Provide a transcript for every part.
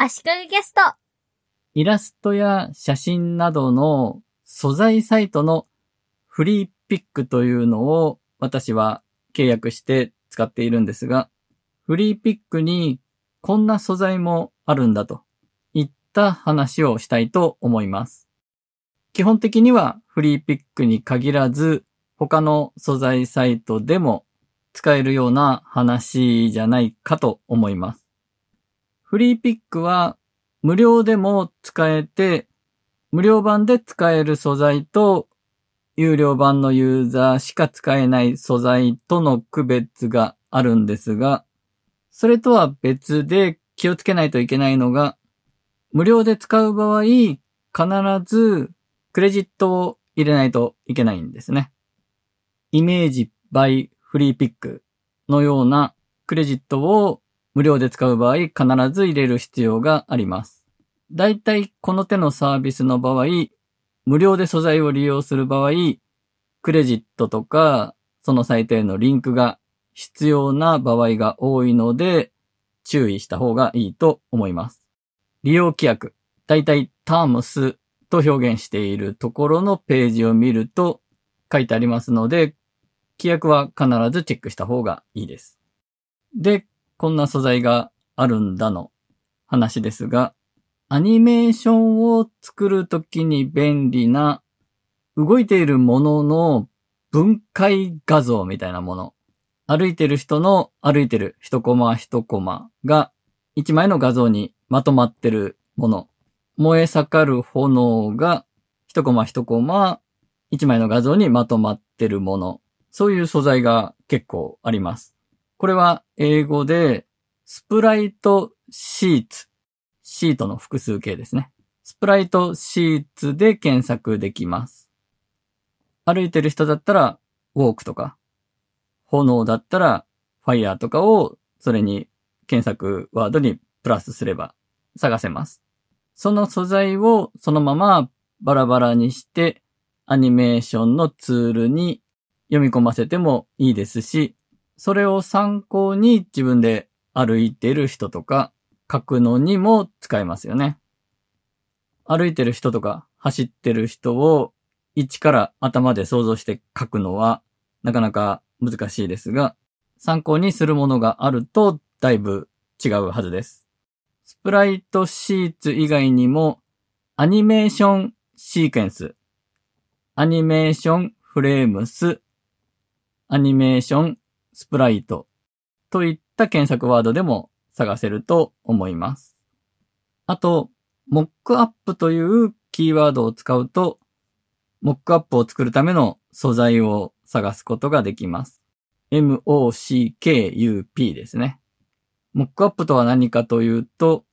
足利ゲスト。イラストや写真などの素材サイトのフリーピックというのを私は契約して使っているんですが、フリーピックにこんな素材もあるんだといった話をしたいと思います。基本的にはフリーピックに限らず他の素材サイトでも使えるような話じゃないかと思います。フリーピックは無料でも使えて、無料版で使える素材と、有料版のユーザーしか使えない素材との区別があるんですが、それとは別で気をつけないといけないのが、無料で使う場合、必ずクレジットを入れないといけないんですね。イメージ by フリーピックのようなクレジットを無料で使う場合、必ず入れる必要があります。だいたいこの手のサービスの場合、無料で素材を利用する場合、クレジットとか、そのサイトへのリンクが必要な場合が多いので、注意した方がいいと思います。利用規約、だいたいタームスと表現しているところのページを見ると書いてありますので、規約は必ずチェックした方がいいです。で、こんな素材があるんだの話ですが、アニメーションを作るときに便利な動いているものの分解画像みたいなもの。歩いてる人の歩いてる一コマ一コマが一枚の画像にまとまってるもの。燃え盛る炎が一コマ一コマ一枚の画像にまとまってるもの。そういう素材が結構あります。これは英語でスプライトシーツ。シートの複数形ですね。スプライトシーツで検索できます。歩いてる人だったらウォークとか、炎だったらファイヤーとかをそれに検索ワードにプラスすれば探せます。その素材をそのままバラバラにしてアニメーションのツールに読み込ませてもいいですし、それを参考に自分で歩いてる人とか書くのにも使えますよね。歩いてる人とか走ってる人を一から頭で想像して書くのはなかなか難しいですが、参考にするものがあるとだいぶ違うはずです。スプライトシーツ以外にもアニメーションシーケンス、アニメーションフレームス、アニメーションスプライトといった検索ワードでも探せると思います。あと、モックアップというキーワードを使うと、モックアップを作るための素材を探すことができます。MOCKUP ですね。モックアップとは何かというと、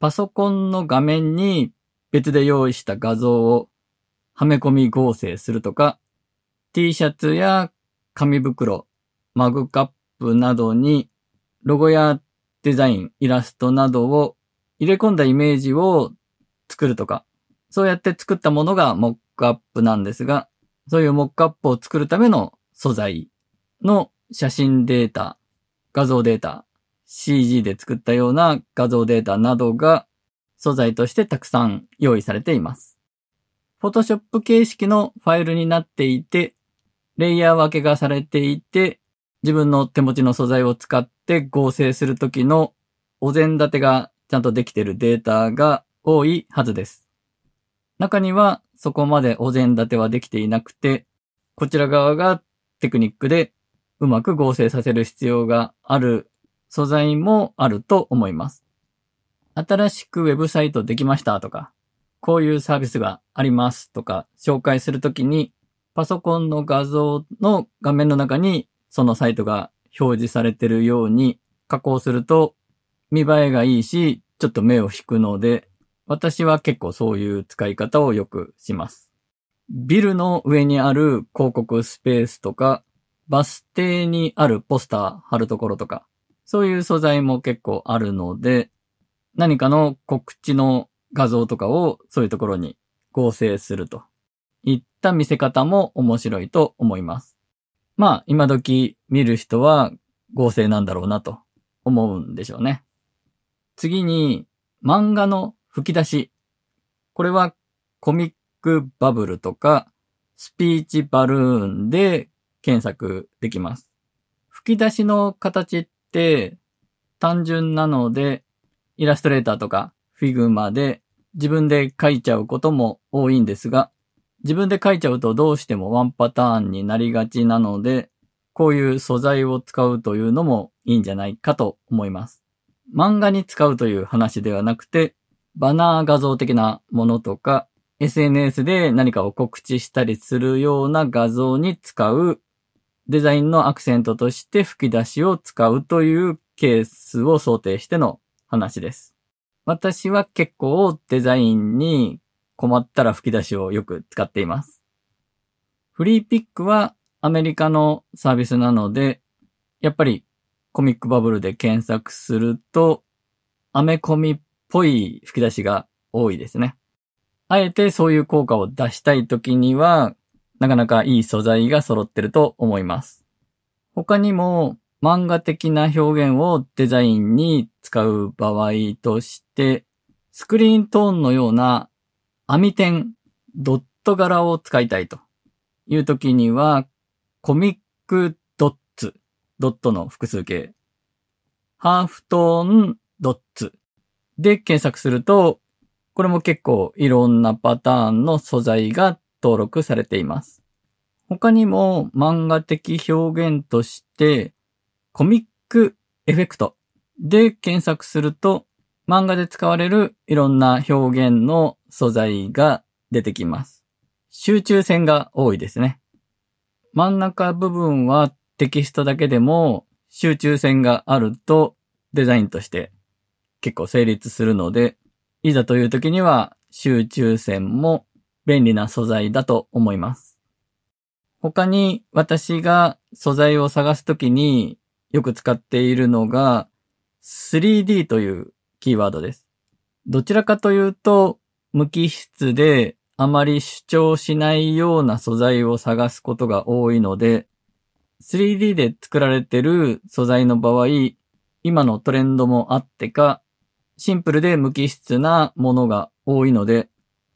パソコンの画面に別で用意した画像をはめ込み合成するとか、T シャツや紙袋、マグカップなどにロゴやデザイン、イラストなどを入れ込んだイメージを作るとか、そうやって作ったものがモックアップなんですが、そういうモックアップを作るための素材の写真データ、画像データ、CG で作ったような画像データなどが素材としてたくさん用意されています。Photoshop 形式のファイルになっていて、レイヤー分けがされていて、自分の手持ちの素材を使って合成するときのお膳立てがちゃんとできているデータが多いはずです。中にはそこまでお膳立てはできていなくて、こちら側がテクニックでうまく合成させる必要がある素材もあると思います。新しくウェブサイトできましたとか、こういうサービスがありますとか紹介するときにパソコンの画像の画面の中にそのサイトが表示されてるように加工すると見栄えがいいし、ちょっと目を引くので、私は結構そういう使い方をよくします。ビルの上にある広告スペースとか、バス停にあるポスター貼るところとか、そういう素材も結構あるので、何かの告知の画像とかをそういうところに合成するといった見せ方も面白いと思います。まあ、今時見る人は合成なんだろうなと思うんでしょうね。次に、漫画の吹き出し。これは comic bubble とか speech balloon で検索できます。吹き出しの形って単純なので、イラストレーターとかフィグマで自分で書いちゃうことも多いんですが、自分で書いちゃうとどうしてもワンパターンになりがちなので、こういう素材を使うというのもいいんじゃないかと思います。漫画に使うという話ではなくて、バナー画像的なものとか、SNS で何かを告知したりするような画像に使うデザインのアクセントとして吹き出しを使うというケースを想定しての話です。私は結構デザインに困ったら吹き出しをよく使っています。フリーピックはアメリカのサービスなので、やっぱりコミックバブルで検索すると、アメコミっぽい吹き出しが多いですね。あえてそういう効果を出したいときには、なかなかいい素材が揃ってると思います。他にも漫画的な表現をデザインに使う場合として、スクリーントーンのような網点、ドット柄を使いたいというときには、コミックドッツ、ドットの複数形、ハーフトーンドッツで検索すると、これも結構いろんなパターンの素材が登録されています。他にも漫画的表現として、コミックエフェクトで検索すると、漫画で使われるいろんな表現の素材が出てきます。集中線が多いですね。真ん中部分はテキストだけでも集中線があるとデザインとして結構成立するので、いざという時には集中線も便利な素材だと思います。他に私が素材を探すときによく使っているのが 3D というキーワードです。どちらかというと無機質であまり主張しないような素材を探すことが多いので 3D で作られてる素材の場合今のトレンドもあってかシンプルで無機質なものが多いので、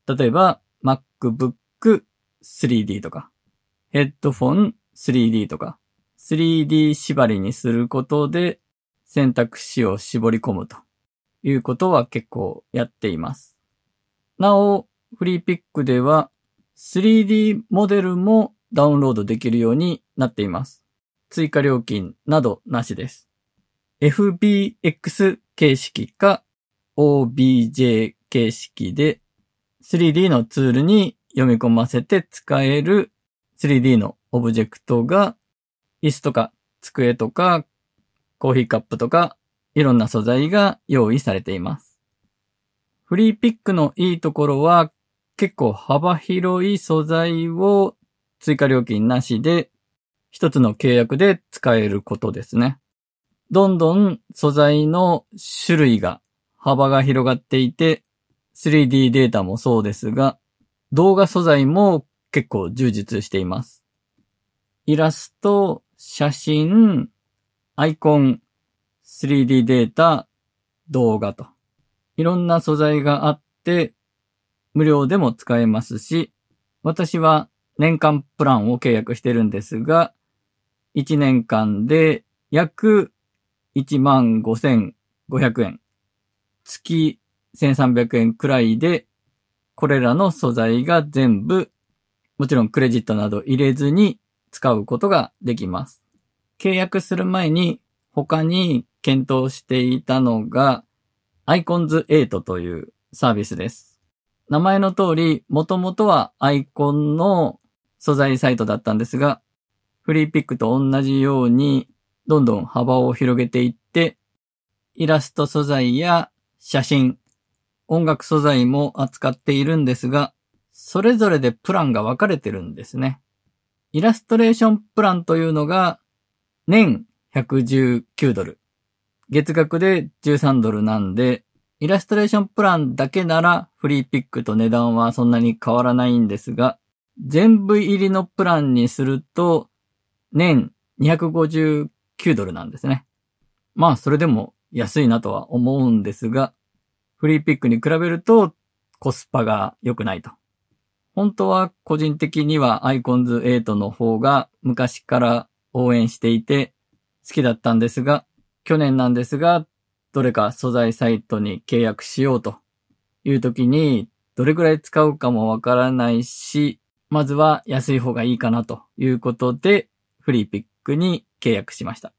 例えば MacBook 3D とか、ヘッドフォン 3D とか、3D 縛りにすることで選択肢を絞り込むということは結構やっています。なお、フリーピックでは 3D モデルもダウンロードできるようになっています。追加料金などなしです。FBX 形式か OBJ 形式で 3D のツールに読み込ませて使える 3D のオブジェクトが椅子とか机とかコーヒーカップとかいろんな素材が用意されています。フリーピックのいいところは結構幅広い素材を追加料金なしで一つの契約で使えることですね。どんどん素材の種類が幅が広がっていて、3D データもそうですが、動画素材も結構充実しています。イラスト、写真、アイコン、3D データ、動画と。いろんな素材があって、無料でも使えますし、私は年間プランを契約してるんですが、1年間で約1万5500円。月1300円くらいで、これらの素材が全部、もちろんクレジットなど入れずに使うことができます。契約する前に他に検討していたのが Icons8 というサービスです。名前の通り、もともとはアイコンの素材サイトだったんですが、フリーピックと同じようにどんどん幅を広げていって、イラスト素材や写真、音楽素材も扱っているんですが、それぞれでプランが分かれてるんですね。イラストレーションプランというのが、年119ドル。月額で13ドルなんで、イラストレーションプランだけならフリーピックと値段はそんなに変わらないんですが、全部入りのプランにすると、年259ドルなんですね。まあ、それでも安いなとは思うんですが、フリーピックに比べるとコスパが良くないと。本当は個人的にはアイコンズ8の方が昔から応援していて好きだったんですが、去年なんですが、どれか素材サイトに契約しようという時に、どれくらい使うかもわからないし、まずは安い方がいいかなということで、フリーピックに契約しました。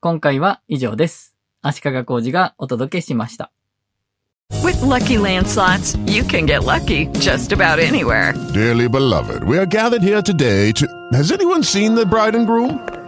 今回は以上です。足利工事がお届けしました。With Lucky Land slots, you can get lucky just about anywhere. Dearly beloved, we are gathered here today to. Has anyone seen the bride and groom?